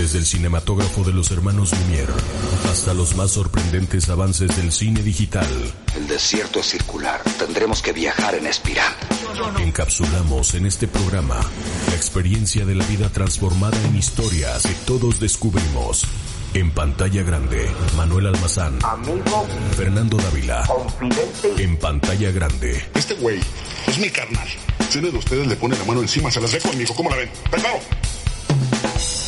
Desde el cinematógrafo de los hermanos Lumière hasta los más sorprendentes avances del cine digital. El desierto es circular. Tendremos que viajar en espiral. Encapsulamos en este programa la experiencia de la vida transformada en historias que todos descubrimos. En pantalla grande, Manuel Almazán. Amigo, Fernando Dávila. confidente. En pantalla grande, Este güey es mi carnal. Si uno de ustedes le pone la mano encima, se las dejo conmigo. ¿Cómo la ven? ¿Está claro?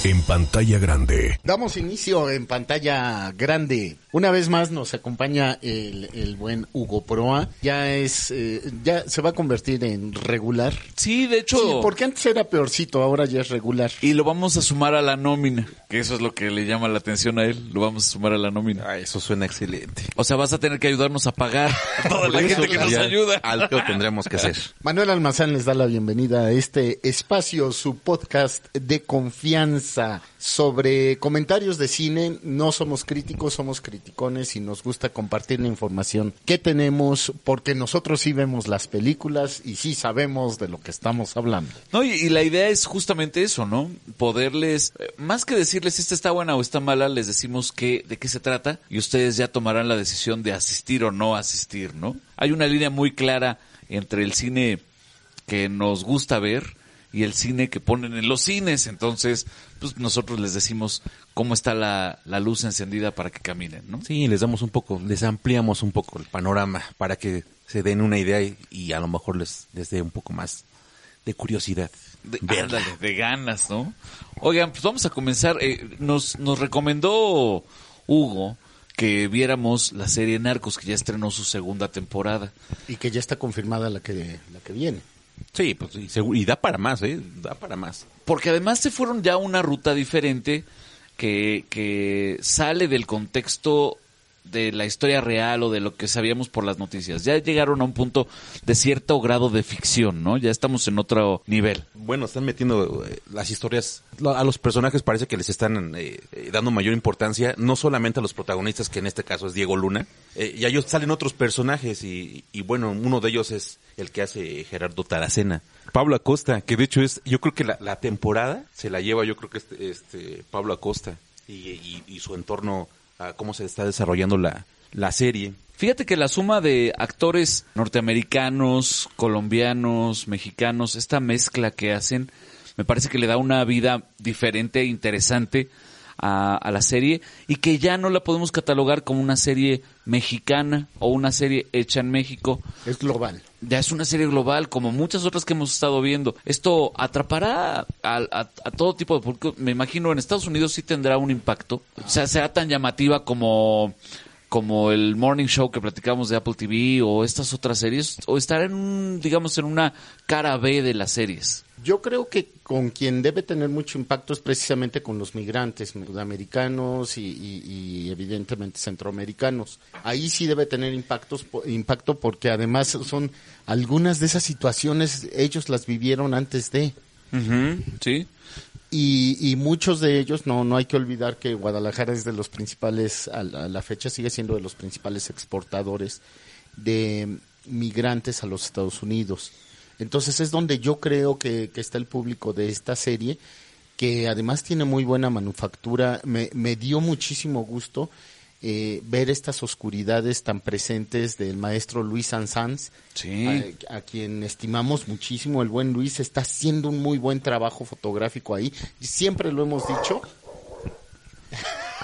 En pantalla grande. Damos inicio en pantalla grande. Una vez más nos acompaña el, el buen Hugo Proa. Ya es, eh, ya se va a convertir en regular. Sí, de hecho. Sí, porque antes era peorcito, ahora ya es regular. Y lo vamos a sumar a la nómina, que eso es lo que le llama la atención a él. Lo vamos a sumar a la nómina. Ah, eso suena excelente. O sea, vas a tener que ayudarnos a pagar a toda la gente que nos ayuda. Algo tendremos que hacer. Manuel Almazán les da la bienvenida a este espacio, su podcast de confianza sobre comentarios de cine. No somos críticos, somos criticones y nos gusta compartir la información que tenemos porque nosotros sí vemos las películas y sí sabemos de lo que estamos hablando. No, y, la idea es justamente eso, ¿no? Poderles, eh, más que decirles esta está buena o está mala, les decimos que, de qué se trata y ustedes ya tomarán la decisión de asistir o no asistir, ¿no? Hay una línea muy clara entre el cine que nos gusta ver y el cine que ponen en los cines, entonces, pues nosotros les decimos cómo está la, la luz encendida para que caminen, ¿no? Sí, les damos un poco, les ampliamos un poco el panorama para que se den una idea y, y a lo mejor les, les dé un poco más de curiosidad. De, ándale, de ganas, ¿no? Oigan, pues vamos a comenzar. Eh, nos, nos recomendó Hugo que viéramos la serie Narcos, que ya estrenó su segunda temporada. Y que ya está confirmada la que, la que viene. Sí, pues segu- y da para más, ¿eh? Da para más. Porque además se fueron ya una ruta diferente que, que sale del contexto de la historia real o de lo que sabíamos por las noticias. Ya llegaron a un punto de cierto grado de ficción, ¿no? Ya estamos en otro nivel. Bueno, están metiendo eh, las historias, a los personajes parece que les están eh, eh, dando mayor importancia, no solamente a los protagonistas, que en este caso es Diego Luna, eh, y ellos salen otros personajes, y, bueno, uno de ellos es el que hace Gerardo Taracena. Pablo Acosta, que de hecho es, yo creo que la, temporada se la lleva, yo creo que este, este Pablo Acosta, y su entorno, cómo se está desarrollando la, la serie. Fíjate que la suma de actores norteamericanos, colombianos, mexicanos, esta mezcla que hacen, me parece que le da una vida diferente e interesante a la serie y que ya no la podemos catalogar como una serie mexicana o una serie hecha en México. Es global. Ya es una serie global, como muchas otras que hemos estado viendo. Esto atrapará a, a- a todo tipo de público. Me imagino en Estados Unidos sí tendrá un impacto. O sea, será tan llamativa como, como el Morning Show que platicamos de Apple TV o estas otras series. O estará en un, digamos, en una cara B de las series. Yo creo que con quien debe tener mucho impacto es precisamente con los migrantes sudamericanos y, y- y evidentemente centroamericanos. Ahí sí debe tener impactos, impacto porque además son algunas de esas situaciones ellos las vivieron antes de. ¿Sí? Y, y muchos de ellos, no, no hay que olvidar que Guadalajara es de los principales, a la, fecha sigue siendo de los principales exportadores de migrantes a los Estados Unidos. Entonces es donde yo creo que, que está el público de esta serie, que además tiene muy buena manufactura. Me, me dio muchísimo gusto eh, ver estas oscuridades tan presentes del maestro Luis Sanz, Sí. a, a quien estimamos muchísimo. El buen Luis está haciendo un muy buen trabajo fotográfico ahí. Y siempre lo hemos dicho.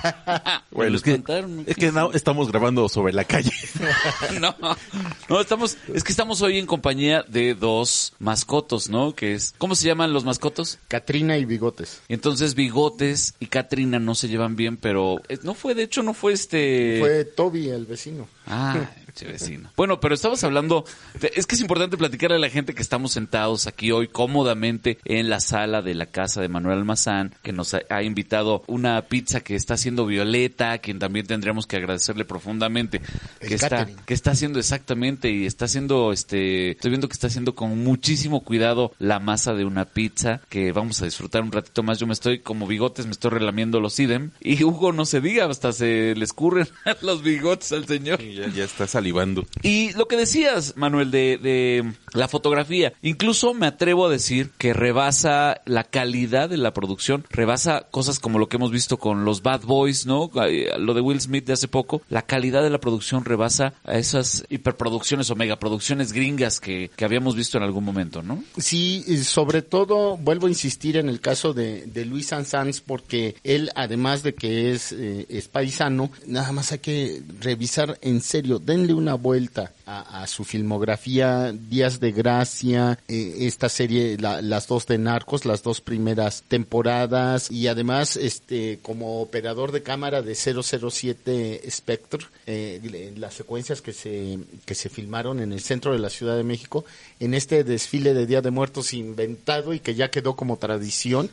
Bueno, es que, espantaron es que no, estamos grabando sobre la calle. no, no, estamos, es que estamos hoy en compañía de dos mascotos, ¿no? Que es, ¿cómo se llaman los mascotos? Katrina y Bigotes. Y entonces Bigotes y Katrina no se llevan bien, pero eh, no fue, de hecho no fue este... Fue Toby, el vecino. Ah, vecino. Bueno, pero estabas hablando, de- es que es importante platicarle a la gente que estamos sentados aquí hoy cómodamente en la sala de la casa de Manuel Almazán, que nos ha, ha invitado una pizza que está haciendo Violeta, a quien también tendríamos que agradecerle profundamente El que está, que está haciendo exactamente y está haciendo, este, estoy viendo que está haciendo con muchísimo cuidado la masa de una pizza que vamos a disfrutar un ratito más. Yo me estoy como bigotes, me estoy relamiendo los idem y Hugo no se diga, hasta se le escurren los bigotes al señor. Y Ya, ya está salivando. Y lo que decías, Manuel, de, de la fotografía, incluso me atrevo a decir que rebasa la calidad de la producción, rebasa cosas como lo que hemos visto con los Bad Boys, ¿no? Lo de Will Smith de hace poco, la calidad de la producción rebasa a esas hiperproducciones o megaproducciones gringas que, que habíamos visto en algún momento, ¿no? Sí, y sobre todo vuelvo a insistir en el caso de, de Luis Sanz porque él, además de que es, eh, es paisano, nada más hay que revisar en serio, denle una vuelta a, su filmografía, Días de Gracia, eh, esta serie, la- las dos de Narcos, las dos primeras temporadas y además este como operador de cámara de 007 Spectre, eh, las secuencias que se que se filmaron en el centro de la Ciudad de México en este desfile de Día de Muertos inventado y que ya quedó como tradición.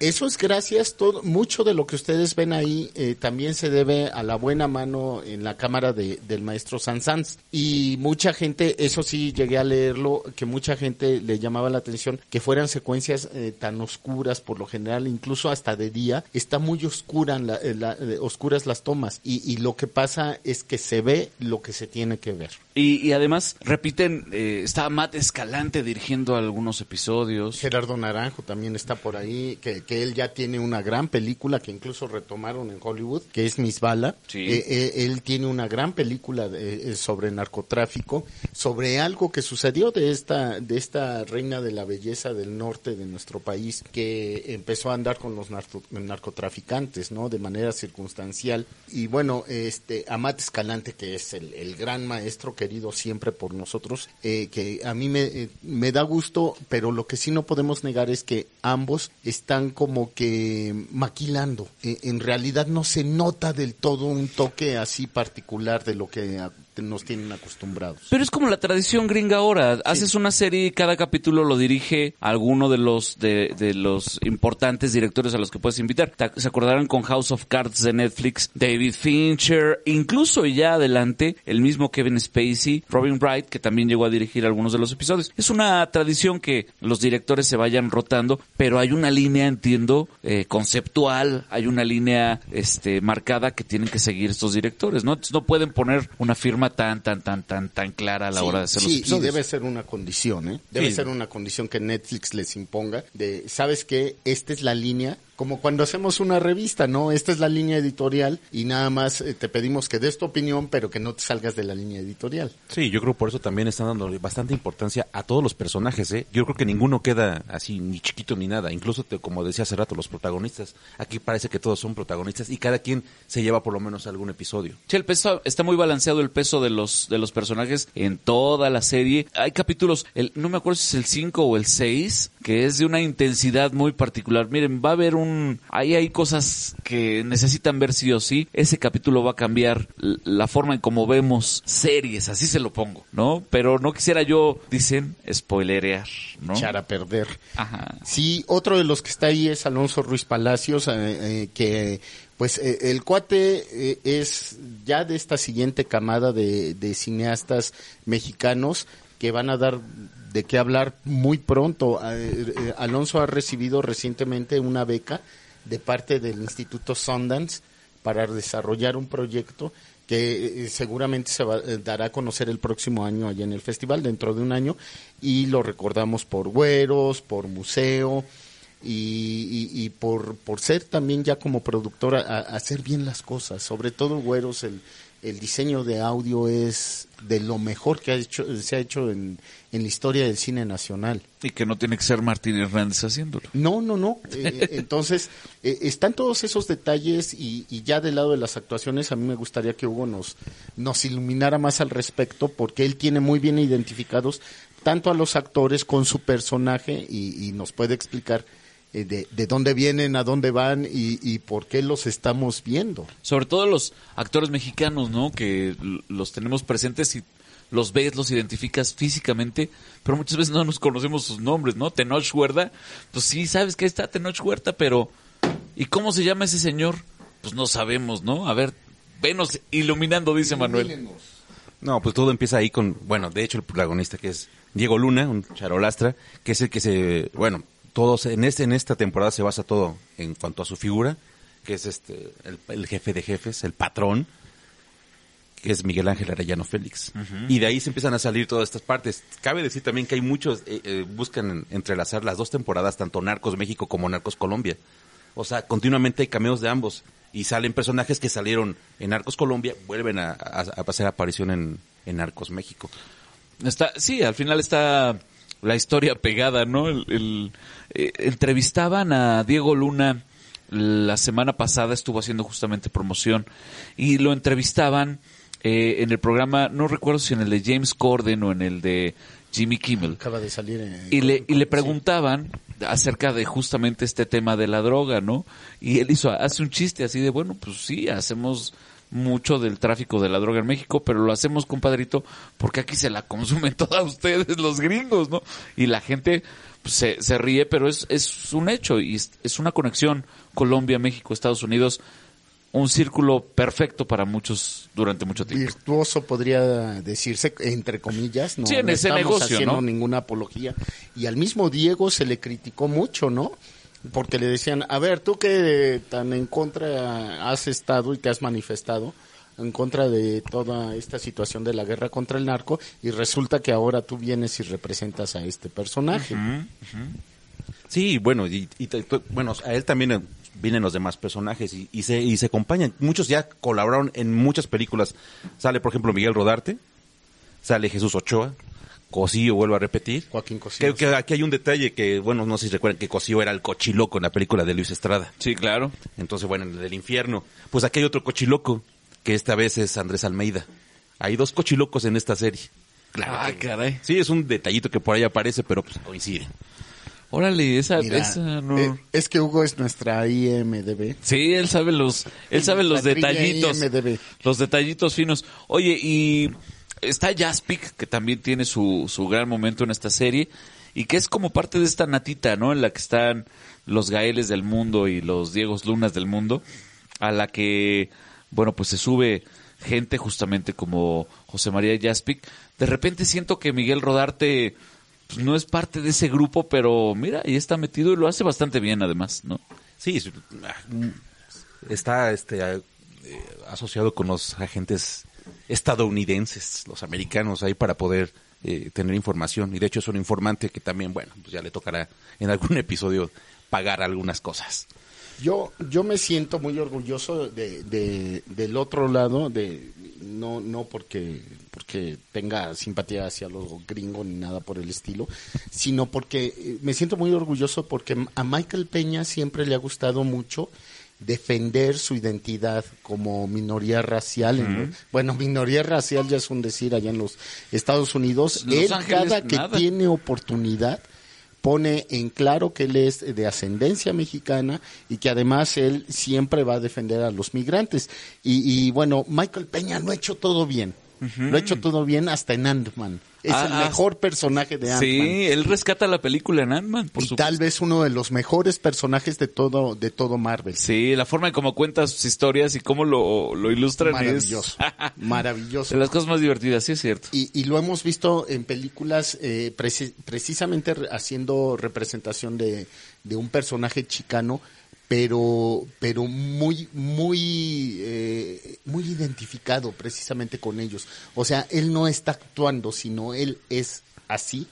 Eso es gracias, todo, mucho de lo que ustedes ven ahí eh, también se debe a la buena mano en la cámara de, del maestro Sanz Y mucha gente, eso sí llegué a leerlo, que mucha gente le llamaba la atención que fueran secuencias eh, tan oscuras por lo general, incluso hasta de día, está muy oscura en la- en la- eh, oscuras las tomas y, y lo que pasa es que se ve lo que se tiene que ver. Y, y además, repiten, eh, está Matt Escalante dirigiendo algunos episodios. Gerardo Naranjo también está por ahí, que, que él ya tiene una gran película que incluso retomaron en Hollywood, que es Miss Bala. Sí. Eh, eh, él tiene una gran película de- eh, sobre narcotráfico, sobre algo que sucedió de esta, de esta reina de la belleza del norte de nuestro país, que empezó a andar con los narco- narcotraficantes, ¿no? De manera circunstancial. Y bueno, este, Amat Escalante, que es el, el gran maestro querido siempre por nosotros, eh, que a mí me, me da gusto, pero lo que sí no podemos negar es que ambos están como que maquilando. Eh, en realidad no se nota del todo un toque así particular de lo que nos tienen acostumbrados. Pero es como la tradición gringa ahora. Haces una serie y cada capítulo lo dirige alguno de los de, de los importantes directores a los que puedes invitar. Ta- Se acordarán con House of Cards de Netflix, David Fincher, incluso ya adelante el mismo Kevin Spacey, Robin Wright, que también llegó a dirigir algunos de los episodios. Es una tradición que los directores se vayan rotando, pero hay una línea, entiendo, eh, conceptual, hay una línea este marcada que tienen que seguir estos directores, ¿no? Entonces no pueden poner una firma tan, tan, tan, tan, tan clara a la Sí, hora de hacer sí, los y episodios. debe ser una condición, ¿eh? Debe Sí. ser una condición que Netflix les imponga de, ¿sabes qué? Esta es la línea, como cuando hacemos una revista, ¿no? Esta es la línea editorial y nada más eh, te pedimos que des tu opinión, pero que no te salgas de la línea editorial. Sí, yo creo por eso también están dando bastante importancia a todos los personajes, ¿eh? Yo creo que ninguno queda así ni chiquito ni nada. Incluso, te- como decía hace rato, los protagonistas. Aquí parece que todos son protagonistas y cada quien se lleva por lo menos algún episodio. Sí, el peso está muy balanceado el peso de los de los personajes en toda la serie. Hay capítulos, el, no me acuerdo si es el 5 o el 6, que es de una intensidad muy particular. Miren, va a haber un ahí hay cosas que necesitan ver sí o sí. Ese capítulo va a cambiar la forma en cómo vemos series, así se lo pongo, ¿no? Pero no quisiera yo, dicen, spoilerear, ¿no? Echar a perder. Ajá. Sí, otro de los que está ahí es Alonso Ruiz Palacios, eh, eh, que pues eh, el cuate eh, es ya de esta siguiente camada de, de cineastas mexicanos que van a dar de qué hablar muy pronto. Eh, eh, Alonso ha recibido recientemente una beca de parte del Instituto Sundance para desarrollar un proyecto que eh, seguramente se va, dará a conocer el próximo año allá en el festival, dentro de un año, y lo recordamos por Güeros, por Museo, y, por, por ser también ya como productora, a hacer bien las cosas, sobre todo Güeros, el, el diseño de audio es de lo mejor que ha hecho, se ha hecho en, en la historia del cine nacional. Y que no tiene que ser Martín Hernández haciéndolo. No, no, no. Eh, entonces, eh, están todos esos detalles y, y ya del lado de las actuaciones, a mí me gustaría que Hugo nos, nos iluminara más al respecto, porque él tiene muy bien identificados tanto a los actores con su personaje y, y nos puede explicar eh, de, de dónde vienen, a dónde van y, y por qué los estamos viendo. Sobre todo los actores mexicanos, ¿no? Que los tenemos presentes y los ves, los identificas físicamente, pero muchas veces no nos conocemos sus nombres, ¿no? Tenoch Huerta, pues sí, sabes que está Tenoch Huerta, pero ¿y cómo se llama ese señor? Pues pues no sabemos, ¿no? A ver, venos iluminando, dice Manuel. No, pues todo empieza ahí con, bueno, de hecho el protagonista que es Diego Luna, un charolastra, que es el que se, bueno, todos en este en esta temporada se basa todo en cuanto a su figura, que es este el, el jefe de jefes, el patrón, que es Miguel Ángel Arellano Félix. Y de ahí se empiezan a salir todas estas partes. Cabe decir también que hay muchos, eh, eh, buscan entrelazar las dos temporadas, tanto Narcos México como Narcos Colombia. O sea, continuamente hay cameos de ambos. Y salen personajes que salieron en Narcos Colombia, vuelven a, a, a hacer aparición en, en Narcos México. Está, sí, al final está la historia pegada, ¿no? El, el- eh, entrevistaban a Diego Luna la semana pasada, estuvo haciendo justamente promoción y lo entrevistaban eh, en el programa, no recuerdo si en el de James Corden o en el de Jimmy Kimmel. Acaba de salir. eh, Y le, y le preguntaban acerca de justamente este tema de la droga, ¿no? Y él hizo, hace un chiste así de, bueno, pues sí, hacemos mucho del tráfico de la droga en México, pero lo hacemos, compadrito, porque aquí se la consumen todas ustedes, los gringos, ¿no? Y la gente pues, se, se ríe, pero es, es un hecho y es, es una conexión Colombia, México, Estados Unidos, un círculo perfecto para muchos durante mucho tiempo. virtuoso podría decirse entre comillas no, Sí, en no ese estamos negocio, haciendo ¿no? ninguna apología y al mismo Diego se le criticó mucho no porque le decían a ver tú que tan en contra has estado y te has manifestado en contra de toda esta situación de la guerra contra el narco y resulta que ahora tú vienes y representas a este personaje Sí, bueno, y, y bueno, a él también eh, vienen los demás personajes y, y se y se acompañan. Muchos ya colaboraron en muchas películas. Sale, por ejemplo, Miguel Rodarte, sale Jesús Ochoa, Cosío, vuelvo a repetir. Joaquín Cosío, Creo que aquí hay un detalle que, bueno, no sé si recuerdan que Cosío era el cochiloco en la película de Luis Estrada. Sí, claro. Entonces, bueno, en el del infierno. Pues aquí hay otro cochiloco, que esta vez es Andrés Almeida. Hay dos cochilocos en esta serie. Ah, caray. Sí, es un detallito que por ahí aparece, pero pues coincide. Órale, esa, Mira, esa no... eh, es que Hugo es nuestra IMDB Sí, él sabe los, él sabe los detallitos, IMDb. los detallitos finos. Oye, y está Jaspic, que también tiene su, su gran momento en esta serie, y que es como parte de esta natita, ¿no? En la que están los Gaeles del mundo y los Diegos Lunas del mundo, a la que, bueno, pues se sube gente justamente como José María Jaspic. De repente siento que Miguel Rodarte pues, no es parte de ese grupo, pero mira, ahí está metido y lo hace bastante bien además, ¿no? Sí, es- está este eh, asociado con los agentes estadounidenses, los americanos, ahí para poder eh, tener información. Y de hecho es un informante que también, bueno, pues ya le tocará en algún episodio pagar algunas cosas. Yo, yo me siento muy orgulloso de, de- del otro lado, de no, no porque, porque tenga simpatía hacia los gringos ni nada por el estilo, sino porque eh, me siento muy orgulloso porque a Michael Peña siempre le ha gustado mucho defender su identidad como minoría racial. en- bueno, minoría racial ya es un decir allá en los Estados Unidos. Los Él Ángeles, cada que nada. tiene oportunidad pone en claro que él es de ascendencia mexicana y que además él siempre va a defender a los migrantes. Y, y bueno, Michael Peña lo ha hecho todo bien. Lo ha hecho todo bien hasta en Ant-Man. Es Ah, el ah, mejor personaje de Ant-Man. Sí, él rescata la película en Ant-Man, por y supuesto. tal vez uno de los mejores personajes de todo, de todo Marvel. Sí, la forma en cómo cuenta sus historias y cómo lo, lo ilustran Maravilloso. es Maravilloso. de las cosas más divertidas, sí es cierto. Y, y lo hemos visto en películas eh, preci- precisamente re- haciendo representación de, de un personaje chicano, pero, pero muy, muy, eh, muy identificado precisamente con ellos. O sea, él no está actuando, sino él es así.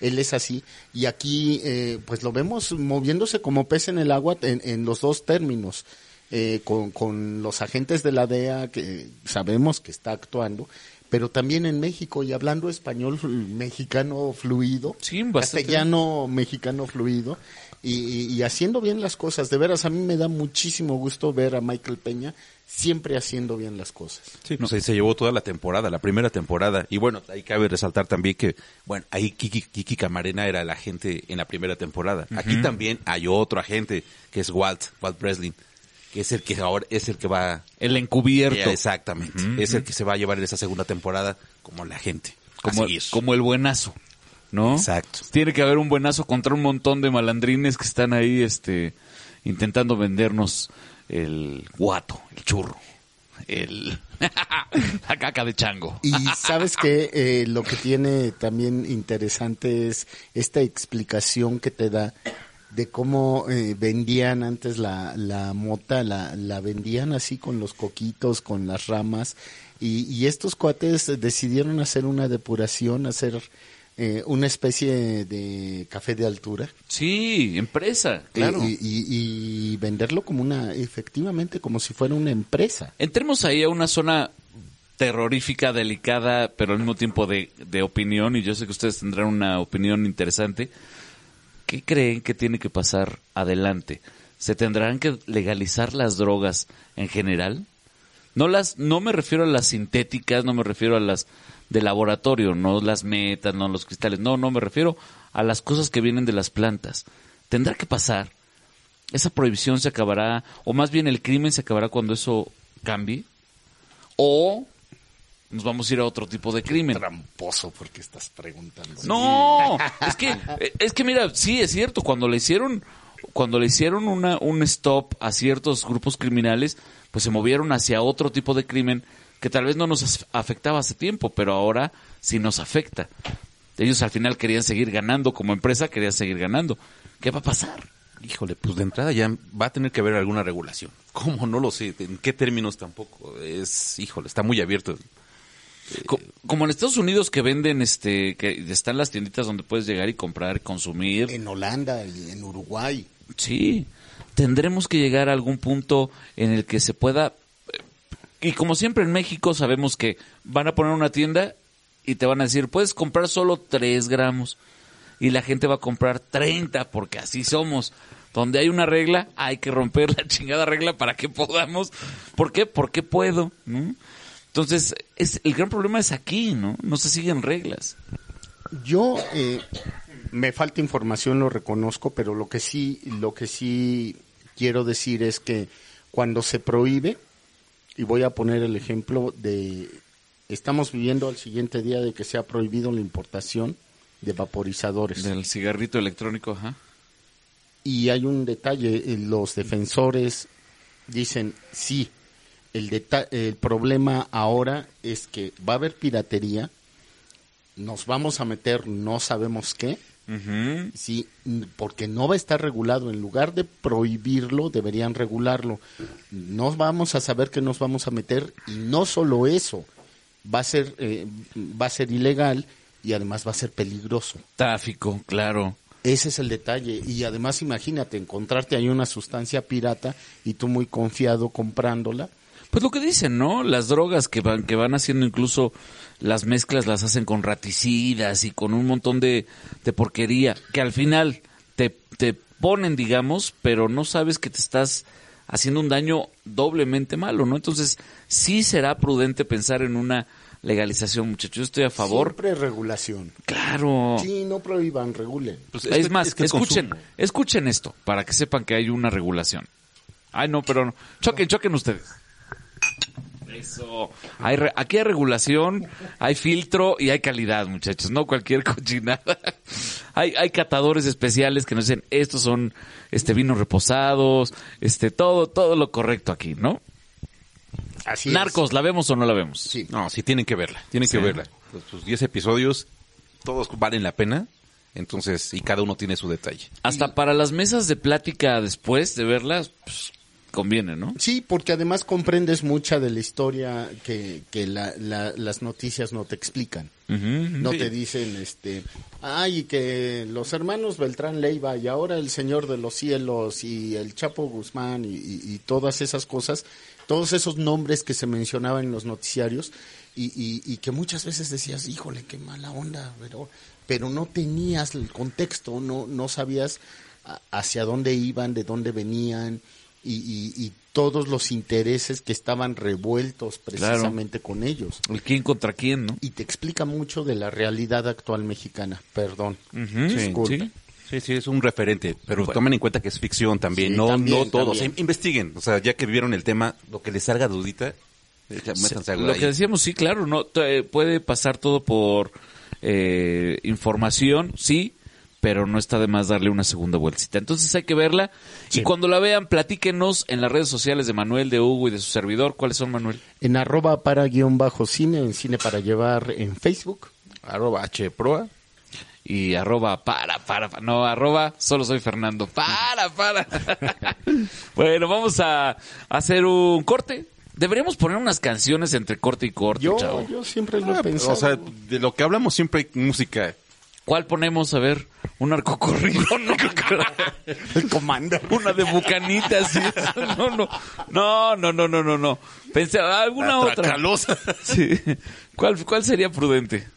Él es así. Y aquí, eh, pues lo vemos moviéndose como pez en el agua en, en los dos términos. Eh, con, con los agentes de la DEA que sabemos que está actuando, pero también en México y hablando español mexicano fluido, Sí, castellano mexicano fluido y, y- haciendo bien las cosas. De veras, a mí me da muchísimo gusto ver a Michael Peña siempre haciendo bien las cosas. Sí, pues ahí se llevó toda la temporada, la primera temporada. Y bueno, ahí cabe resaltar también que, bueno, ahí Kiki, Kiki Camarena era el agente en la primera temporada. Aquí también hay otro agente que es Walt, Walt Breslin, que es el que ahora es el que va El encubierto. Eh, exactamente, es el que se va a llevar en esa segunda temporada como la gente. como, como el buenazo, ¿no? Exacto. Tiene que haber un buenazo contra un montón de malandrines que están ahí, este, intentando vendernos el guato, el churro, el la caca de chango. Y sabes que eh, lo que tiene también interesante es esta explicación que te da de cómo eh, vendían antes la, la mota, la, la vendían así con los coquitos, con las ramas, y, y estos cuates decidieron hacer una depuración, hacer eh, una especie de café de altura. Sí, empresa, claro. Y, y- y venderlo como una, efectivamente, como si fuera una empresa. Entremos ahí a una zona terrorífica, delicada, pero al mismo tiempo de, de opinión, y yo sé que ustedes tendrán una opinión interesante. ¿Qué creen que tiene que pasar adelante? ¿Se tendrán que legalizar las drogas en general? No las, no me refiero a las sintéticas, no me refiero a las de laboratorio, no las metas, no los cristales, no, no me refiero a las cosas que vienen de las plantas. Tendrá que pasar. Esa prohibición se acabará, o más bien el crimen se acabará cuando eso cambie, o nos vamos a ir a otro tipo de crimen. Tramposo, porque estás preguntando. No, es que, es que mira, sí es cierto, cuando le hicieron, cuando le hicieron una, un stop a ciertos grupos criminales, pues se movieron hacia otro tipo de crimen que tal vez no nos afectaba hace tiempo, pero ahora sí nos afecta. Ellos al final querían seguir ganando como empresa, querían seguir ganando. ¿Qué va a pasar? Híjole, pues de entrada ya va a tener que haber alguna regulación. ¿Cómo? No lo sé. ¿En qué términos tampoco? Es, híjole, está muy abierto. Co- Como en Estados Unidos que venden, este, que están las tienditas donde puedes llegar y comprar y consumir. En Holanda y en Uruguay. Sí, tendremos que llegar a algún punto en el que se pueda, eh, y como siempre en México sabemos que van a poner una tienda y te van a decir, puedes comprar solo 3 gramos, y la gente va a comprar 30, porque así somos. Donde hay una regla, hay que romper la chingada regla para que podamos. ¿Por qué? Porque puedo, ¿no? Entonces, es, el gran problema es aquí, ¿no? No se siguen reglas. Yo eh, me falta información, lo reconozco, pero lo que sí, lo que sí quiero decir es que cuando se prohíbe, y voy a poner el ejemplo de, estamos viviendo al siguiente día de que se ha prohibido la importación de vaporizadores. Del cigarrito electrónico, ajá. Y hay un detalle, eh, los defensores dicen, sí, el, deta- el problema ahora es que va a haber piratería, nos vamos a meter no sabemos qué, Sí, porque no va a estar regulado. En lugar de prohibirlo, deberían regularlo. No vamos a saber qué nos vamos a meter y no solo eso, va a ser, eh, va a ser ilegal y además va a ser peligroso. Tráfico, claro. Ese es el detalle. Y además imagínate encontrarte ahí una sustancia pirata y tú muy confiado comprándola. Pues lo que dicen, ¿no? Las drogas que van, que van haciendo incluso las mezclas las hacen con raticidas y con un montón de, de porquería que al final te, te ponen, digamos, pero no sabes que te estás haciendo un daño doblemente malo, ¿no? Entonces, sí será prudente pensar en una legalización, muchachos. Yo estoy a favor. Siempre regulación. Claro. Sí, no prohíban, regulen. Pues es, más, que escuchen, consumo. escuchen esto para que sepan que hay una regulación. Ay, no, pero no. choquen, choquen ustedes. Eso. Hay re- aquí hay regulación, hay filtro y hay calidad, muchachos, no cualquier cochinada. hay, hay catadores especiales que nos dicen, estos son este vinos reposados, este todo todo lo correcto aquí, ¿no? Así Narcos, ¿la vemos o no la vemos? Sí. No, sí tienen que verla, tienen Sí. que verla. Los- Sus 10 episodios, todos valen la pena, entonces, y cada uno tiene su detalle. Hasta para las mesas de plática después de verlas, pues, conviene, ¿no? Sí, porque además comprendes mucha de la historia que, que la- la- las noticias no te explican. No te dicen, este, ay, que los hermanos Beltrán Leiva y ahora el Señor de los Cielos y el Chapo Guzmán y, y- y todas esas cosas, todos esos nombres que se mencionaban en los noticiarios y, y- que muchas veces decías, híjole, qué mala onda, pero, pero no tenías el contexto, no, no sabías hacia dónde iban, de dónde venían y, y- y todos los intereses que estaban revueltos precisamente con ellos El quién contra quién, ¿no? y te explica mucho de la realidad actual mexicana. Perdón. Disculpe. sí. Sí, sí, es un referente, pero tomen en cuenta que es ficción también, Sí, no, también, no todo. O sea, también. investiguen, o sea, ya que vieron el tema, lo que les salga dudita, eh, métanse Lo ahí. que decíamos, sí, claro, no eh, puede pasar todo por eh, información, sí, pero no está de más darle una segunda vueltita. Entonces hay que verla y cuando la vean, platíquenos en las redes sociales de Manuel, de Hugo y de su servidor. ¿Cuáles son, Manuel? En arroba para guion bajo cine, en cine para llevar en Facebook. Arroba hproa. Y arroba para, para, para, no, arroba solo soy Fernando. Para, para. bueno, vamos a hacer un corte. Deberíamos poner unas canciones entre corte y corte, Yo, chavo. yo siempre lo he Ah, pensado. o sea, de lo que hablamos siempre hay música. ¿Cuál ponemos? A ver, un arco corrido, no el comando. Una de bucanitas. sí. No, no, no, no, no, no, no, no. Pensé, alguna otra. Tracalosa. Sí. ¿Cuál, ¿Cuál sería prudente?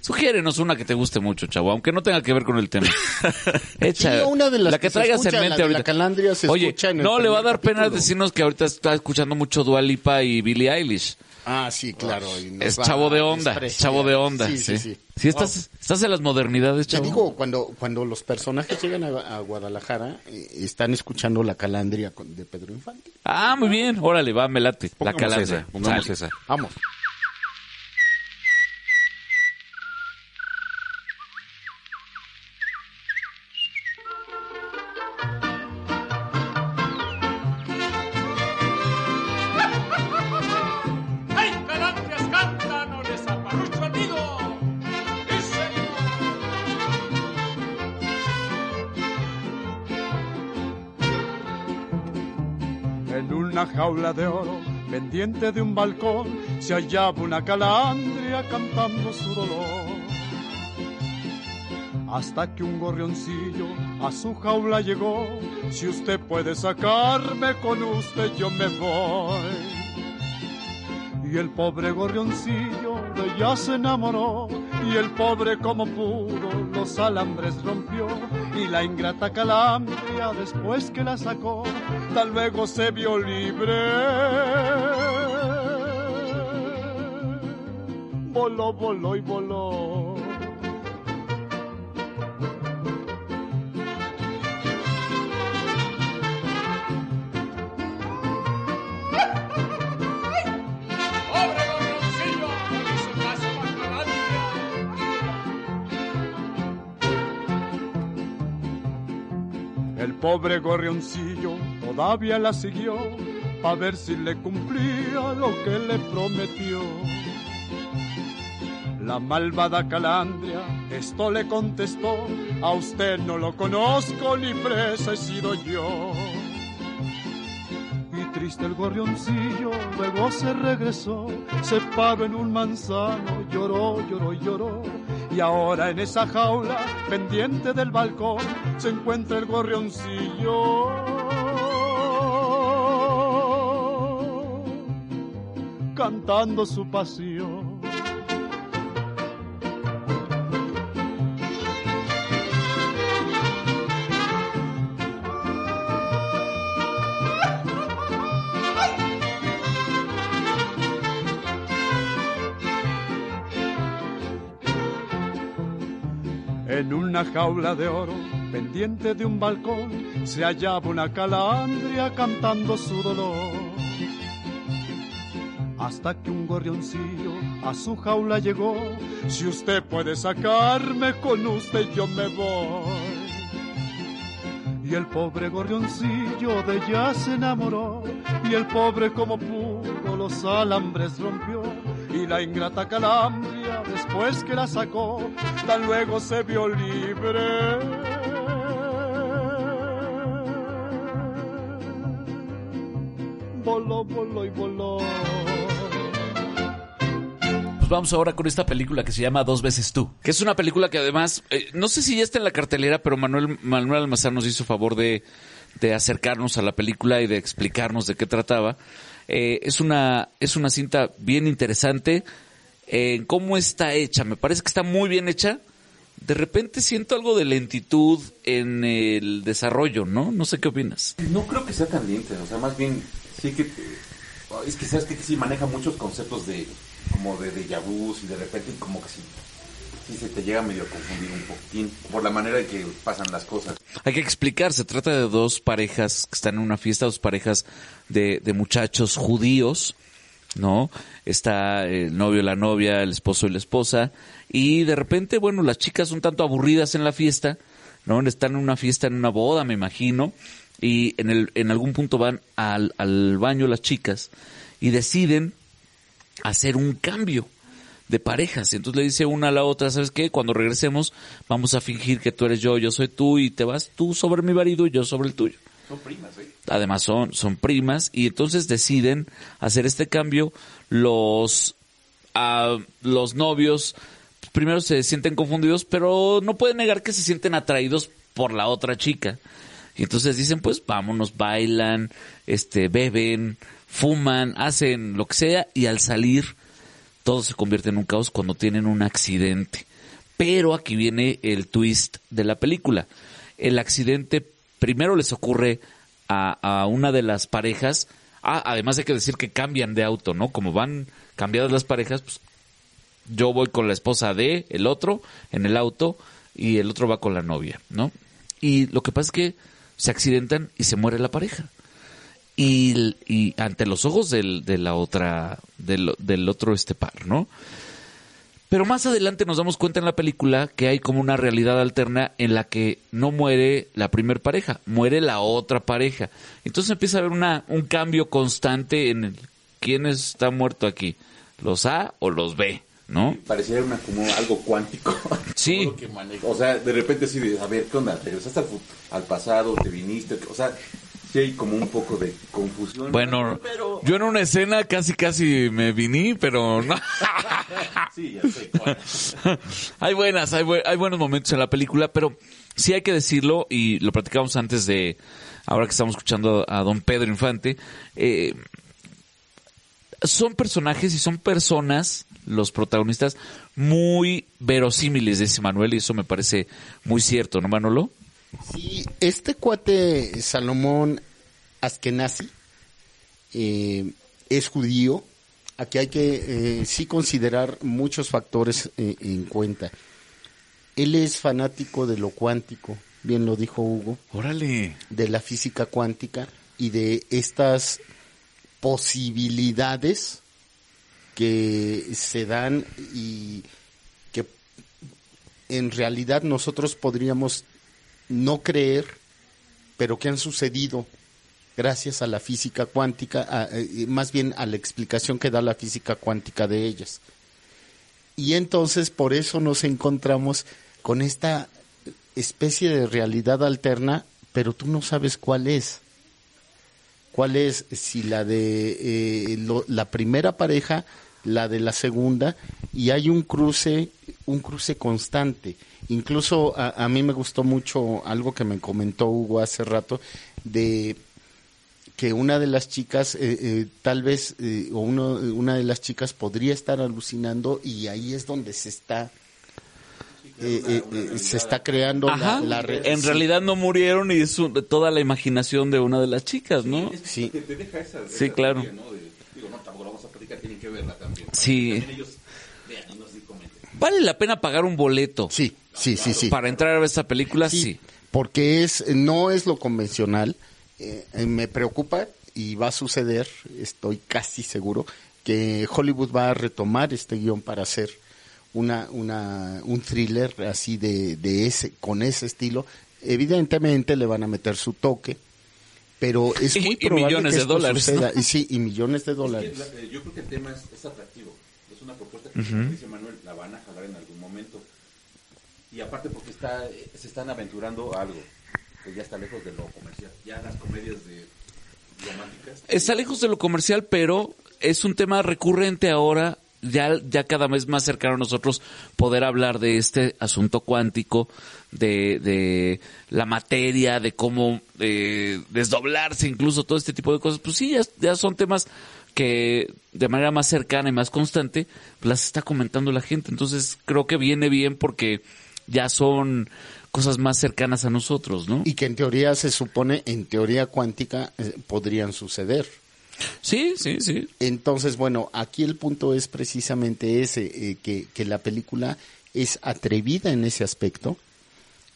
Sugiérenos una que te guste mucho, chavo, aunque no tenga que ver con el tema. Echa, Sí, una de las la que, traigas en la mente la ahorita. calandria se Oye, escucha en el no le va a dar pena decirnos que ahorita está escuchando mucho Dua Lipa y Billie Eilish. Ah, sí, claro. y nos Es va chavo de a onda, chavo de onda. Sí, Sí, sí, sí. Sí, estás, estás en las modernidades, Te chavo. digo, cuando, cuando los personajes llegan a, a Guadalajara, eh, están escuchando la calandria de Pedro Infante. Ah, muy bien. Órale, va, me late. La calandria. esa, pongamos esa. Vamos. De un balcón, se hallaba una calandria cantando su dolor. Hasta que un gorrioncillo a su jaula llegó, si usted puede sacarme con usted yo me voy. Y el pobre gorrioncillo de ella se enamoró, y el pobre como pudo los alambres rompió, y la ingrata calandria después que la sacó, tal luego se vio libre. Voló, voló y voló. El pobre gorrioncillo todavía la siguió a ver si le cumplía lo que le prometió. La malvada calandria esto le contestó, a usted no lo conozco ni presa he sido yo. Y triste el gorrioncillo luego se regresó, se paró en un manzano, lloró, lloró, lloró. Y ahora en esa jaula, pendiente del balcón, se encuentra el gorrioncillo. Cantando su pasión. Una jaula de oro, pendiente de un balcón, se hallaba una calandria cantando su dolor. Hasta que un gorrioncillo a su jaula llegó, si usted puede sacarme con usted yo me voy. Y el pobre gorrioncillo de ella se enamoró, y el pobre como pudo los alambres rompió, y la ingrata calandria después que la sacó, tan luego se vio libre. Voló, voló y voló. Pues vamos ahora con esta película que se llama Dos veces tú. Que es una película que además, eh, no sé si ya está en la cartelera, pero Manuel, Manuel Almazar nos hizo favor de, de acercarnos a la película y de explicarnos de qué trataba. Eh, es, una, es una cinta bien interesante. En cómo está hecha, me parece que está muy bien hecha. De repente siento algo de lentitud en el desarrollo, ¿no? No sé qué opinas. No creo que sea tan lenta, o sea, más bien, sí que... Es que sabes que sí maneja muchos conceptos de como de déjà vus y de repente como que sí, sí se te llega medio a confundir un poquitín por la manera en que pasan las cosas. Hay que explicar, se trata de dos parejas que están en una fiesta, dos parejas de, de muchachos judíos ¿no? Está el novio, la novia, el esposo y la esposa, y de repente, bueno, las chicas un tanto aburridas en la fiesta, ¿no? Están en una fiesta, en una boda, me imagino, y en, el, en algún punto van al, al baño las chicas y deciden hacer un cambio de parejas. Entonces le dice una a la otra, ¿sabes qué? Cuando regresemos vamos a fingir que tú eres yo, yo soy tú y te vas tú sobre mi marido y yo sobre el tuyo. Son primas. Además son, son primas y entonces deciden hacer este cambio. Los, ah, los novios primero se sienten confundidos, pero no pueden negar que se sienten atraídos por la otra chica. Y entonces dicen, pues vámonos, bailan, este, beben, fuman, hacen lo que sea y al salir todo se convierte en un caos cuando tienen un accidente. Pero aquí viene el twist de la película. El accidente primero les ocurre a, a una de las parejas. Ah, además hay que decir que cambian de auto, ¿no? Como van cambiadas las parejas, pues yo voy con la esposa de el otro en el auto y el otro va con la novia, ¿no? Y lo que pasa es que se accidentan y se muere la pareja. Y, y ante los ojos del, de la otra, del, del otro este par, ¿no? Pero más adelante nos damos cuenta en la película que hay como una realidad alterna en la que no muere la primer pareja, muere la otra pareja. Entonces empieza a haber una, un cambio constante en el, quién está muerto aquí, los A o los B, ¿no? Pareciera una, como algo cuántico. Sí. O sea, de repente sí, a ver, ¿qué onda? ¿Regresaste al, al pasado? ¿Te viniste? O sea, sí hay como un poco de confusión. Bueno, pero... yo en una escena casi casi me viní, pero no. Sí, ya sé. cuál. hay buenas, hay, bue- hay buenos momentos en la película, pero sí hay que decirlo, y lo platicamos antes de, ahora que estamos escuchando a don Pedro Infante, eh, son personajes y son personas, los protagonistas, muy verosímiles, dice Manuel, y eso me parece muy cierto, ¿no, Manolo? Sí, este cuate Salomón Askenazi eh, es judío. Aquí hay que eh, sí considerar muchos factores eh, en cuenta. Él es fanático de lo cuántico, bien lo dijo Hugo, Órale. de la física cuántica y de estas posibilidades que se dan y que en realidad nosotros podríamos no creer, pero que han sucedido gracias a la física cuántica, a- eh, más bien a la explicación que da la física cuántica de ellas. Y entonces por eso nos encontramos con esta especie de realidad alterna, pero tú no sabes cuál es. ¿Cuál es? Si la de eh, lo- la primera pareja, la de la segunda, y hay un cruce, un cruce constante. Incluso a, a mí me gustó mucho algo que me comentó Hugo hace rato de que una de las chicas, eh, eh, tal vez, eh, o uno, una de las chicas podría estar alucinando y ahí es donde se está, eh, eh, eh, se está creando la, Ajá. la re- en sí. realidad no murieron y es un- toda la imaginación de una de las chicas, ¿no? Sí. Te, te deja esa, Sí, esa claro. teoría, ¿no? De- digo, no, tampoco lo vamos a platicar, tienen que verla. Sí. Ellos vean. Vale la pena pagar un boleto Sí, sí, sí, sí. para entrar a ver esta película, sí. Porque es, no es lo convencional. Eh, eh, me preocupa y va a suceder, estoy casi seguro, que Hollywood va a retomar este guion para hacer una, una, un thriller así de, de ese, con ese estilo. Evidentemente le van a meter su toque, pero es muy y probable millones que de esto dólares, suceda. ¿no? Y sí, y millones de Es que dólares. la- eh, yo creo que el tema es, es atractivo. Es una propuesta que, dice Manuel, la van a jalar en algún momento. Y aparte porque está, eh, se están aventurando a algo que ya está lejos de lo comercial. Ya las comedias de románticas. Está lejos de lo comercial, pero es un tema recurrente ahora, ya, ya cada vez más cercano a nosotros poder hablar de este asunto cuántico, de, de la materia, de cómo eh, desdoblarse, incluso todo este tipo de cosas. Pues sí, ya, ya son temas que de manera más cercana y más constante las está comentando la gente. Entonces creo que viene bien porque ya son cosas más cercanas a nosotros, ¿no? Y que en teoría se supone, en teoría cuántica, eh, podrían suceder. Sí, sí, sí. Entonces, bueno, aquí el punto es precisamente ese, eh, que, que la película es atrevida en ese aspecto,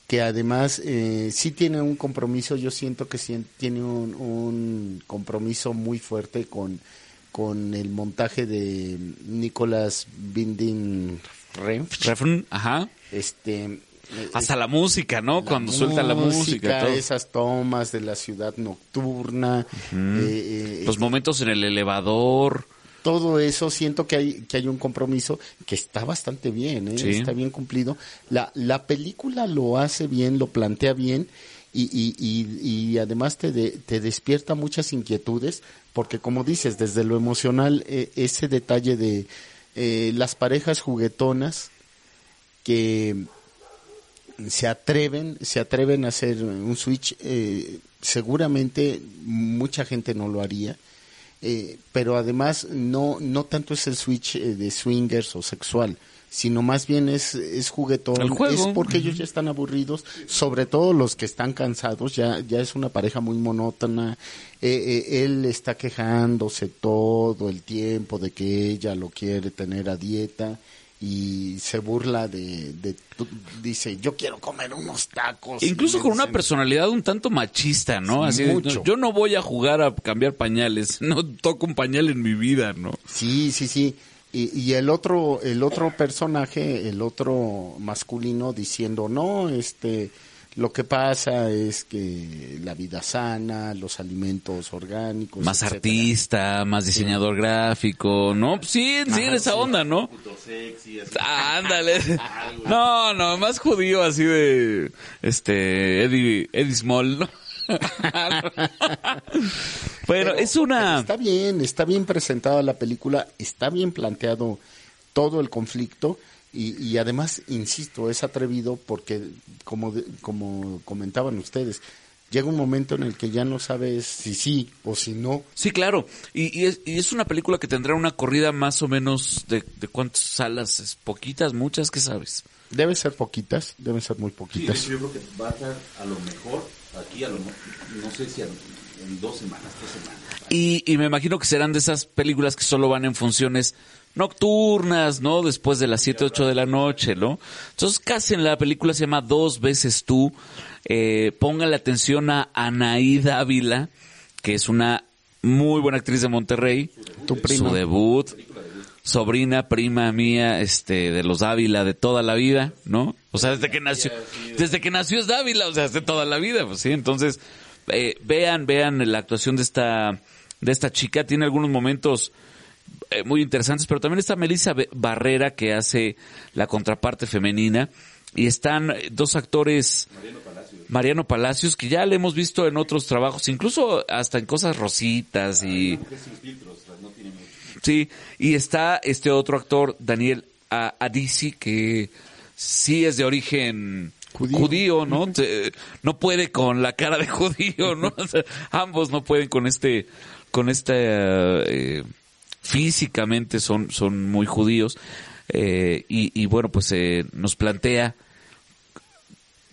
que además eh, sí tiene un compromiso, yo siento que sí tiene un, un compromiso muy fuerte con, con el montaje de Nicolas Binding. Refn, ajá. Este, Hasta la música, ¿no? Cuando suelta la música. todo. esas tomas de la ciudad nocturna, eh, eh, Los momentos en el elevador. todo eso siento que hay que hay un compromiso que está bastante bien, ¿eh? Sí. está bien cumplido. La, la película lo hace bien, lo plantea bien y, y, y, y además te, de- te despierta muchas inquietudes porque como dices, desde lo emocional, eh, ese detalle de las parejas juguetonas que se atreven, se atreven a hacer un switch, eh, seguramente mucha gente no lo haría, eh, pero además no, no tanto es el switch eh, de swingers o sexual, sino más bien es, es juguetón, El juego. es porque ellos ya están aburridos, sobre todo los que están cansados, ya, ya es una pareja muy monótona, eh, eh, él está quejándose todo el tiempo de que ella lo quiere tener a dieta y se burla de, de dice yo quiero comer unos tacos Incluso con una personalidad un tanto machista, ¿no? Sí, Así mucho. yo no voy a jugar a cambiar pañales, no toco un pañal en mi vida, ¿no? Sí, sí, sí. Y, y el otro, el otro personaje, el otro masculino diciendo, no, este, lo que pasa es que la vida sana, los alimentos orgánicos. Más etcétera. artista, más diseñador gráfico, ¿no? Sí, sí, en esa onda, ¿no? Ah, Ándale. No, no, más judío así de, este, Eddie, Eddie Small, ¿no? bueno, es una... Está bien, está bien presentada la película, está bien planteado todo el conflicto y, y además, insisto, es atrevido porque, como, de- como comentaban ustedes, llega un momento en el que ya no sabes si sí o si no. Sí, claro. Y, y es, y es una película que tendrá una corrida más o menos de, de cuántas salas, ¿Es poquitas, muchas, ¿qué sabes? Deben ser poquitas, deben ser muy poquitas. yo creo que va a estar a lo mejor aquí, a lo no sé si en dos semanas, tres semanas. Y, y me imagino que serán de esas películas que solo van en funciones nocturnas, ¿no? Después de las 7, 8 de la noche, ¿no? Entonces, casi en la película se llama Dos veces tú. Eh, póngale atención a Anaí Dávila, que es una muy buena actriz de Monterrey. Tu prima. Su debut. Sobrina, prima mía, este, de los Dávila de toda la vida, ¿no? O sea, desde que nació, desde que nació es Dávila, o sea, de toda la vida, pues sí. Entonces, eh, vean, vean la actuación de esta, de esta chica. Tiene algunos momentos eh, muy interesantes, pero también está Melissa Barrera que hace la contraparte femenina y están eh, dos actores Mariano Palacios que ya le hemos visto en otros trabajos, incluso hasta en cosas rositas y Sí, y está este otro actor Daniel Adisi que sí es de origen Judío. judío, ¿no? No puede con la cara de judío, ¿no? O sea, ambos no pueden con este, con este, eh, físicamente son, son muy judíos. Eh, y, y bueno, pues eh, nos plantea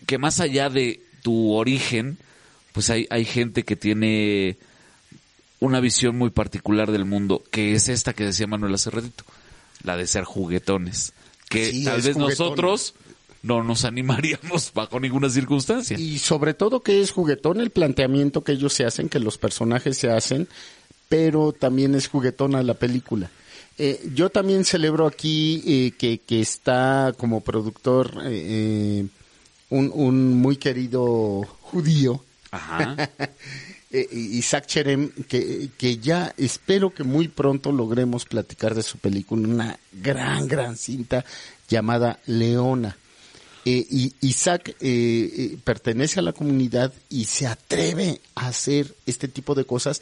que más allá de tu origen, pues hay, hay gente que tiene una visión muy particular del mundo, que es esta que decía Manuel Acerredito, la de ser juguetones, que Sí, tal vez juguetón. nosotros no nos animaríamos bajo ninguna circunstancia. Y sobre todo que es juguetón el planteamiento que ellos se hacen, que los personajes se hacen, pero también es juguetona la película. Eh, yo también celebro aquí eh, que, que está como productor eh, un, un muy querido judío, Ajá. Isaac Cherem, que, que ya espero que muy pronto logremos platicar de su película, una gran, gran cinta llamada Leona. Y Isaac pertenece a la comunidad y se atreve a hacer este tipo de cosas.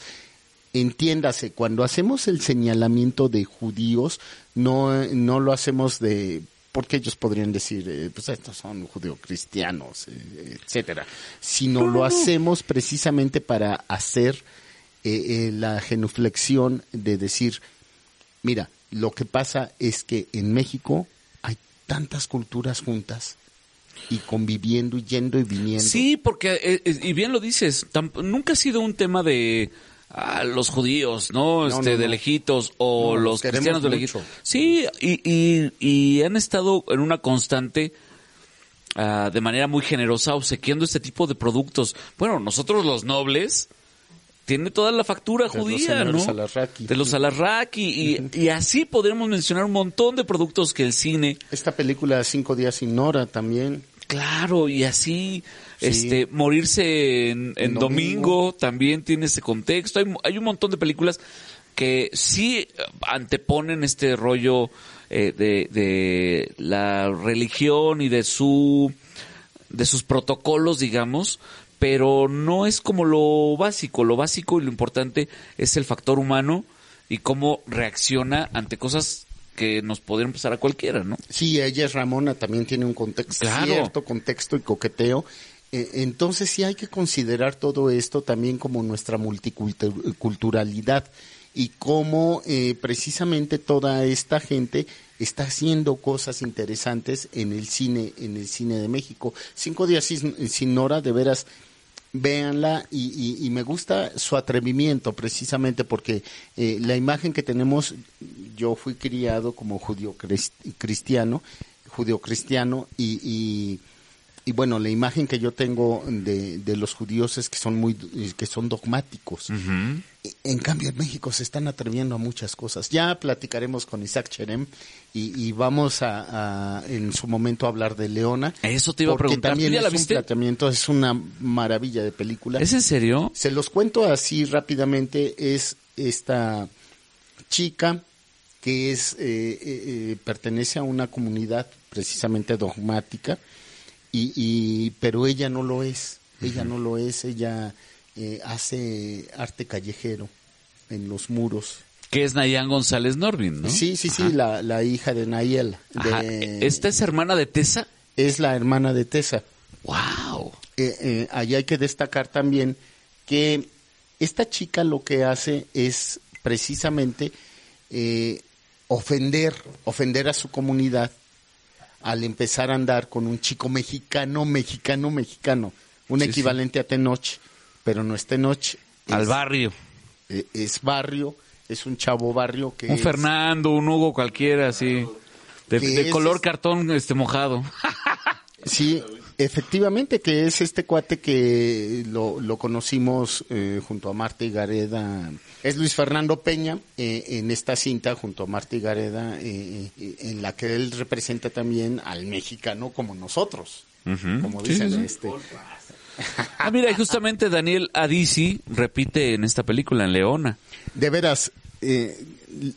Entiéndase, cuando hacemos el señalamiento de judíos, no, no lo hacemos de porque ellos podrían decir, eh, pues estos son judeocristianos, eh, etcétera, sino lo hacemos precisamente para hacer eh, eh, la genuflexión de decir, mira, lo que pasa es que en México hay tantas culturas juntas y conviviendo y yendo y viniendo. Sí, porque, eh, eh, y bien lo dices, nunca ha sido un tema de ah, los judíos, ¿no? Este, no, de no. lejitos o No, los los cristianos de lejitos. Sí, y, y, y han estado en una constante ah, de manera muy generosa obsequiando este tipo de productos. Bueno, nosotros los nobles tiene toda la factura De los judía, señores ¿no? Alarraqui. De los Alarraqui. Y, y así podremos mencionar un montón de productos que el cine Esta película Cinco días sin Nora también. Claro, y así, Sí. este, morirse en, en En domingo. domingo. también tiene ese contexto. Hay, hay un montón de películas que sí eh, anteponen este rollo eh, de, de la religión y de su, de sus protocolos, digamos, pero no es como lo básico. Lo básico y lo importante es el factor humano y cómo reacciona ante cosas que nos podrían pasar a cualquiera, ¿no? Sí, ella es Ramona, también tiene un contexto, Claro. cierto contexto y coqueteo. Eh, entonces sí hay que considerar todo esto también como nuestra multiculturalidad y cómo eh, precisamente toda esta gente está haciendo cosas interesantes en el cine, en el cine de México. Cinco días sin, sin Nora, de veras, véanla y, y- y me gusta su atrevimiento precisamente porque eh, la imagen que tenemos, yo fui criado como judío cris- cristiano, judío cristiano y, y, y bueno, la imagen que yo tengo de, de los judíos es que son muy, que son dogmáticos. En cambio, en México se están atreviendo a muchas cosas. Ya platicaremos con Isaac Cherem y, y vamos a, a, en su momento a hablar de Leona. Eso te iba a preguntar. ¿Tú También la un es una maravilla de película. ¿Es en serio? Se los cuento así rápidamente. Es esta chica que es eh, eh, eh, pertenece a una comunidad precisamente dogmática y, y pero ella no lo es. Ella no lo es. Ella eh, hace arte callejero en los muros. Que es Nayan González Norvin, ¿no? Sí, sí, sí, la, la hija de Nayel. De- ¿Esta es hermana de Tessa? es la hermana de Tessa. ¡Wow! eh, eh, ahí hay que destacar también que esta chica lo que hace es precisamente eh, ofender, ofender a su comunidad al empezar a andar con un chico mexicano, mexicano, mexicano, un Sí, equivalente a Tenoch, pero no es Tenoch, Al barrio. eh, es barrio, es un chavo barrio que Un es- Fernando, un Hugo cualquiera, así. De, de color cartón este mojado. Sí, efectivamente, que es este cuate que lo, lo conocimos eh, junto a Marta y Gareda. Es Luis Fernando Peña eh, en esta cinta junto a Marta y Gareda, eh, eh, en la que él representa también al mexicano como nosotros. Como Sí, dicen, sí, sí. este. Ah, mira, y justamente Daniel Adisi repite en esta película, en Leona. De veras, eh,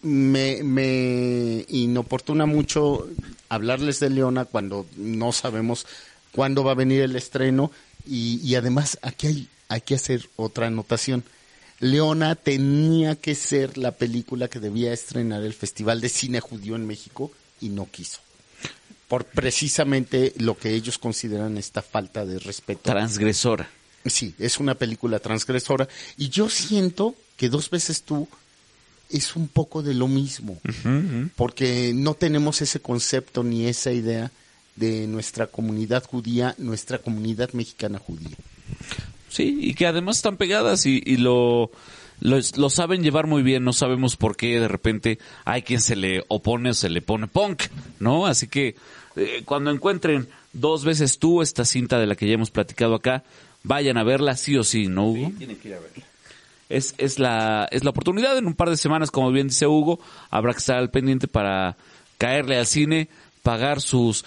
me, me inoportuna mucho hablarles de Leona cuando no sabemos cuándo va a venir el estreno y, y además aquí hay, hay que hacer otra anotación. Leona tenía que ser la película que debía estrenar el Festival de Cine Judío en México y no quiso. Por precisamente lo que ellos consideran esta falta de respeto. Transgresora. Sí, es una película transgresora. Y yo siento que dos veces tú es un poco de lo mismo. Porque no tenemos ese concepto ni esa idea de nuestra comunidad judía, nuestra comunidad mexicana judía. Sí, y que además están pegadas y, y lo, lo, lo saben llevar muy bien. No sabemos por qué de repente hay quien se le opone o se le pone punk, ¿no? Así que eh, cuando encuentren dos veces tú esta cinta de la que ya hemos platicado acá, vayan a verla sí o sí, ¿no, Hugo? Tienen que ir a verla. es, es, la, es la oportunidad. En un par de semanas, como bien dice Hugo, habrá que estar al pendiente para caerle al cine, pagar sus...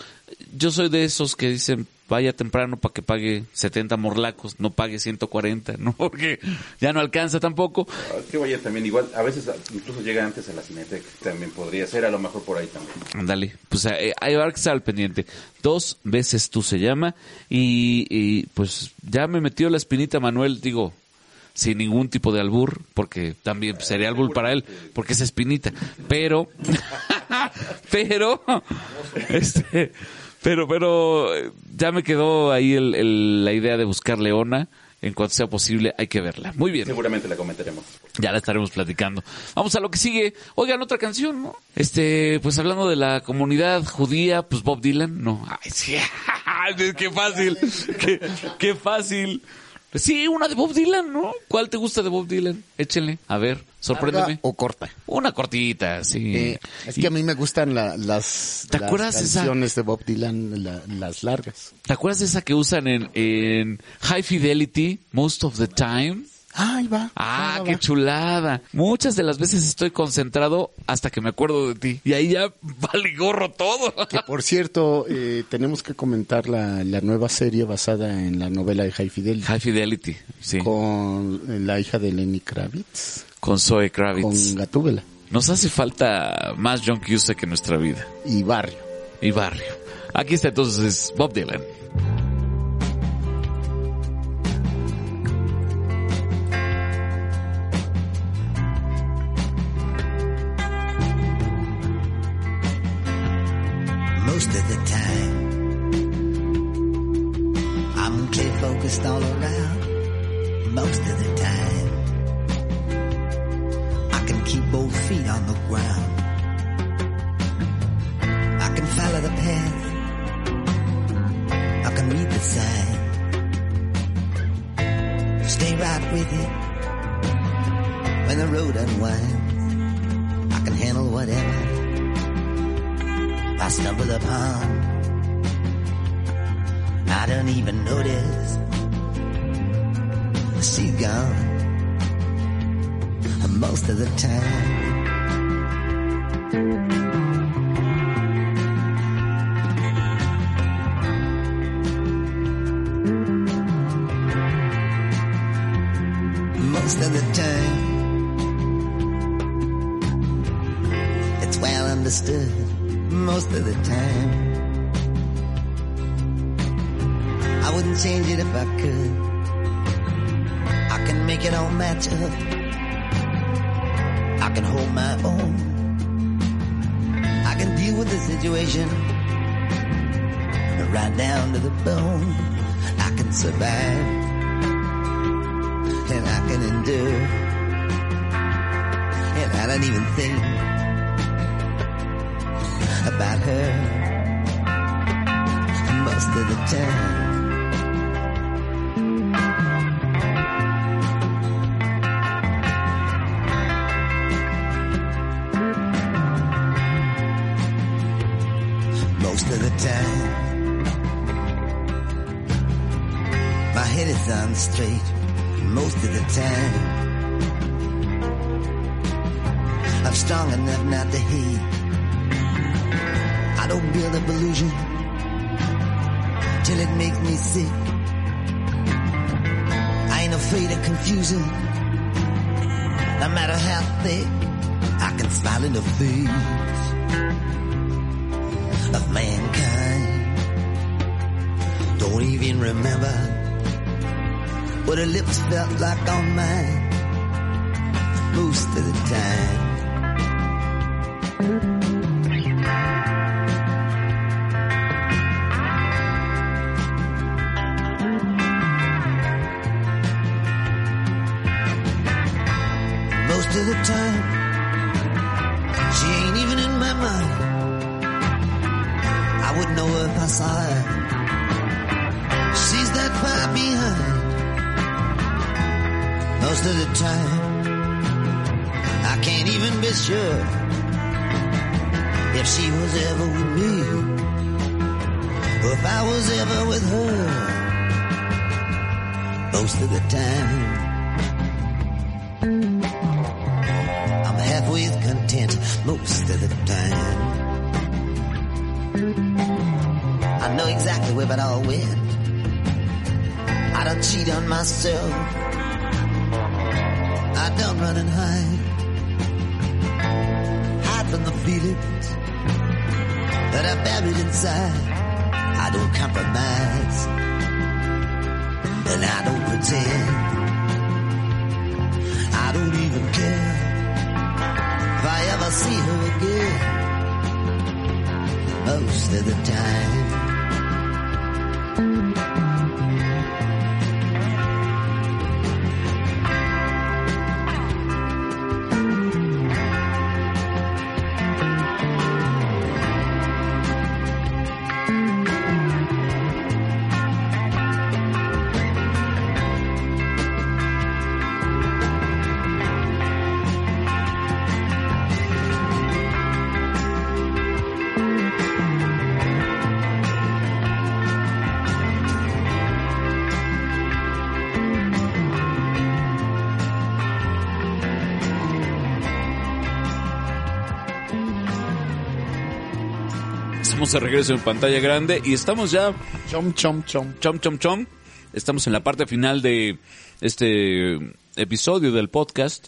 Yo soy de esos que dicen, vaya temprano para que pague 70 morlacos, no pague 140, ¿no? Porque ya no alcanza tampoco. Ah, Que vaya también igual, a veces incluso llega antes a la Cineteca, también podría ser, a lo mejor por ahí también. Ándale, pues eh, ahí habrá que al pendiente. Dos veces tú se llama y, y, pues ya me metió la espinita Manuel, digo, sin ningún tipo de albur, porque también sería albur para él, porque es espinita. Pero, pero, este, pero, pero ya me quedó ahí el, el- la idea de buscar Leona. En cuanto sea posible, hay que verla. Muy bien. Seguramente la comentaremos. Ya la estaremos platicando. Vamos a lo que sigue. Oigan, otra canción, ¿no? Este, pues hablando de la comunidad judía, pues Bob Dylan, no. Ay, sí. qué fácil. Qué, qué fácil. Pues sí, una de Bob Dylan, ¿no? ¿Cuál te gusta de Bob Dylan? Échenle. A ver, sorpréndeme. ¿Larga o corta? Una cortita, sí. Eh, es que a mí me gustan la- las, ¿Te las acuerdas esa? canciones de Bob Dylan, la- las largas. ¿Te acuerdas de esa que usan en, en High Fidelity most of the time? Ahí va. Ah, va, qué va. chulada. Muchas de las veces estoy concentrado hasta que me acuerdo de ti. Y ahí ya vale gorro todo. Que por cierto, eh, tenemos que comentar la, la nueva serie basada en la novela de High Fidelity. High Fidelity, sí. Con, Con la hija de Lenny Kravitz. Zoe Kravitz. Con Gatúbela. Nos hace falta más John Cusack en nuestra vida. Y Barrio. Y Barrio. Aquí está entonces Bob Dylan. Most of the time, it's well understood most of the time. I wouldn't change it if I could. I can make it all match up. I can hold my own. I can deal with the situation right down to the bone. I can survive and I can endure. And I don't even think about her most of the time. Most of the time, my head is on straight. I'm strong enough not to hate. I don't build up illusion till it makes me sick. I ain't afraid of confusion. No matter how thick, I can smile in the face of mankind. Don't even remember what her lips felt like on mine most of the time. most of the time. She ain't even in my mind. I wouldn't know her if I saw her. Most of the time, I can't even be sure if she was ever with me or if I was ever with her. Most of the time. I'm halfway content most of the time. I know exactly where it all went. I don't cheat on myself. Run and hide. Hide from the feelings that are buried inside. I don't compromise. And I don't pretend. I don't even care if I ever see her again. Most of the time. Estamos de regreso en pantalla grande y estamos ya Chom, chom, chom. chom chom chom. Estamos en la parte final de este episodio del podcast,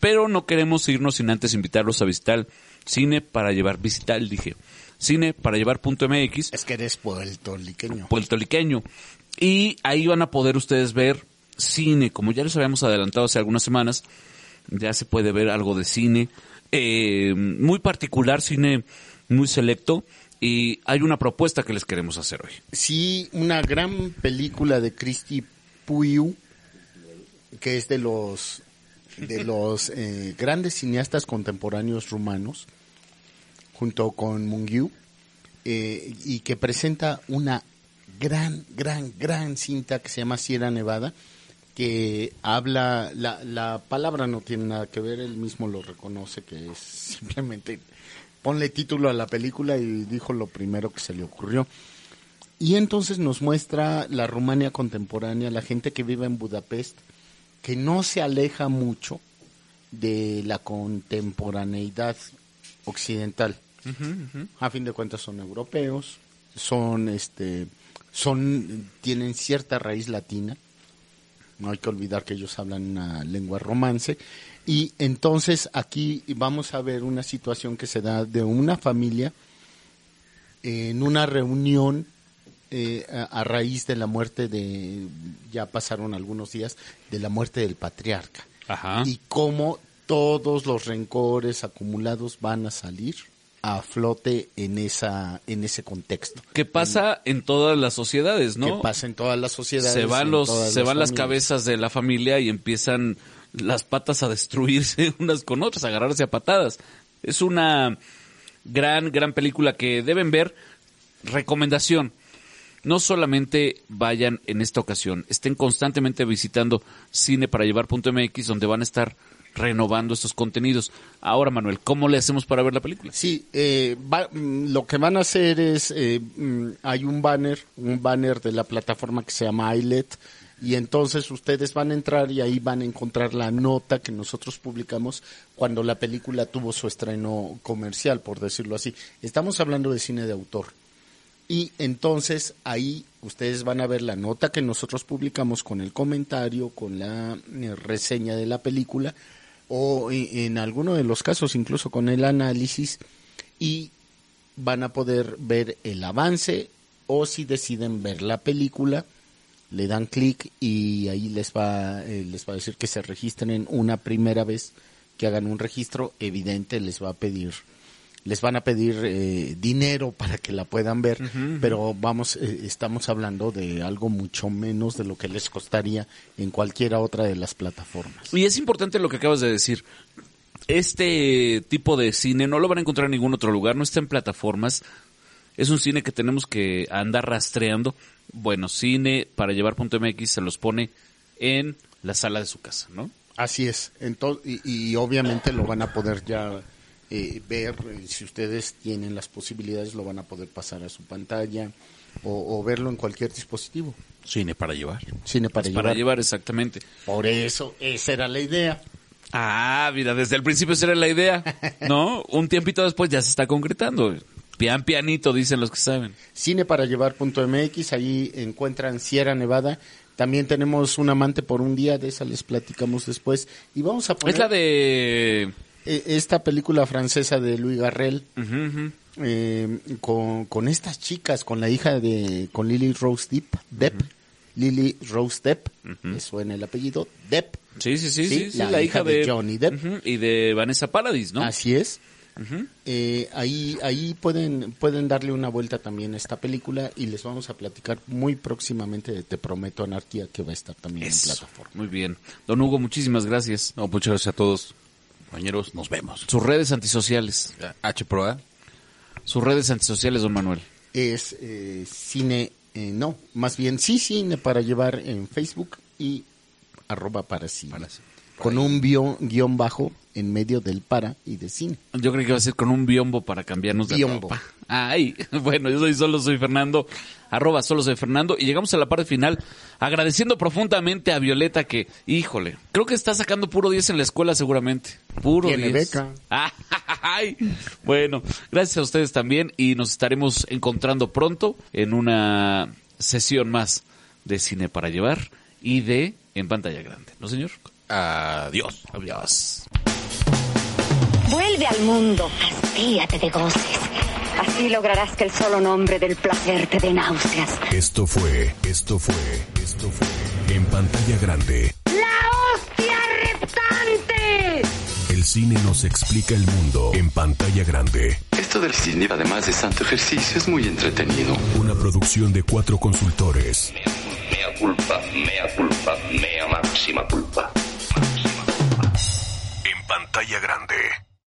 pero no queremos irnos sin antes invitarlos a visitar cine para llevar visitar, dije, cine para llevar punto MX, Es que eres puertorriqueño. puertorriqueño. Y ahí van a poder ustedes ver cine, como ya les habíamos adelantado hace algunas semanas, ya se puede ver algo de cine, eh, muy particular, cine muy selecto, y hay una propuesta que les queremos hacer hoy. Sí, una gran película de Cristi Puiu, que es de los de los eh, grandes cineastas contemporáneos rumanos, junto con Mungiu, eh, y que presenta una gran, gran, gran cinta que se llama Sierra Nevada, que habla, la, la palabra no tiene nada que ver, él mismo lo reconoce, que es simplemente ponle título a la película y dijo lo primero que se le ocurrió. Y entonces nos muestra la Rumania contemporánea, la gente que vive en Budapest, que no se aleja mucho de la contemporaneidad occidental. A fin de cuentas son europeos, son este son tienen cierta raíz latina. No hay que olvidar que ellos hablan una lengua romance y entonces aquí vamos a ver una situación que se da de una familia en una reunión eh, a, a raíz de la muerte de, ya pasaron algunos días, de la muerte del patriarca. Ajá. Y cómo todos los rencores acumulados van a salir a flote en esa en ese contexto. que pasa en todas las sociedades, ¿no? Que pasa en todas las sociedades. se van los se van las cabezas de la familia y empiezan las patas a destruirse unas con otras, a agarrarse a patadas. Es una gran gran película que deben ver. Recomendación. No solamente vayan en esta ocasión, estén constantemente visitando cine para llevar.mx donde van a estar renovando estos contenidos. Ahora, Manuel, ¿cómo le hacemos para ver la película? Sí, eh, va- mm, lo que van a hacer es, eh, mm, hay un banner, un banner de la plataforma que se llama iLet, y entonces ustedes van a entrar y ahí van a encontrar la nota que nosotros publicamos cuando la película tuvo su estreno comercial, por decirlo así. Estamos hablando de cine de autor. Y entonces ahí ustedes van a ver la nota que nosotros publicamos con el comentario, con la eh, reseña de la película, o e- en alguno de los casos incluso con el análisis, y van a poder ver el avance, o si deciden ver la película, le dan clic y ahí les va, eh, les va a decir que se registren una primera vez, que hagan un registro, evidente les va a pedir les van a pedir eh, dinero para que la puedan ver, pero vamos, eh, estamos hablando de algo mucho menos de lo que les costaría en cualquiera otra de las plataformas. Y es importante lo que acabas de decir. Este tipo de cine no lo van a encontrar en ningún otro lugar, no está en plataformas. Es un cine que tenemos que andar rastreando. Bueno, cine para llevar punto MX se los pone en la sala de su casa, ¿no? Así es, Ento- y, y obviamente lo van a poder ya eh, ver, eh, si ustedes tienen las posibilidades, lo van a poder pasar a su pantalla o, o verlo en cualquier dispositivo. Cine para llevar. Cine para, Es llevar. para llevar exactamente. Por eso, esa era la idea. Ah, mira, desde el principio esa era la idea, ¿no? Un tiempito después ya se está concretando. Pian pianito, dicen los que saben. Cine para llevar.mx, ahí encuentran Sierra Nevada. También tenemos un amante por un día, de esa les platicamos después. Y vamos a poner Es la de... eh, esta película francesa de Louis Garrel eh, con, con estas chicas, con la hija de, con Lily Rose Depp, Depp, Lily Rose Depp, me suena el apellido, Depp. Sí, sí, sí, Sí, la la, hija hija, de de, Johnny Depp. Y de Vanessa Paradis, ¿no? Así es. Eh, ahí ahí pueden pueden darle una vuelta también a esta película y les vamos a platicar muy próximamente de Te Prometo Anarquía que va a estar también Eso. en plataforma. Muy bien. Don Hugo, muchísimas gracias. No, muchas gracias a todos, compañeros. Nos vemos. Sus redes antisociales. H Pro A. Sus redes antisociales, don Manuel. Es eh, cine, eh, no, más bien sí cine para llevar en Facebook y arroba para cine. Para cine. Con un bio- guion bajo en medio del para y de cine. Yo creo que va a ser con un biombo para cambiarnos de Biombo. ropa. Ay, bueno, yo soy solo soy Fernando, arroba solo soy Fernando, y llegamos a la parte final agradeciendo profundamente a Violeta que, híjole, creo que está sacando puro 10 en la escuela seguramente. Puro Tiene 10. beca. Ay, bueno, gracias a ustedes también y nos estaremos encontrando pronto en una sesión más de cine para llevar y de en pantalla grande, ¿no, señor? Adiós. Adiós. Vuelve al mundo, hastíate de goces. Así lograrás que el solo nombre del placer te dé náuseas. Esto fue, esto fue, esto fue en pantalla grande. ¡La hostia reptante! El cine nos explica el mundo en pantalla grande. Esto del cine, además de santo ejercicio, es muy entretenido. Una producción de cuatro consultores. Mea culpa, mea culpa, mea máxima culpa. En pantalla grande.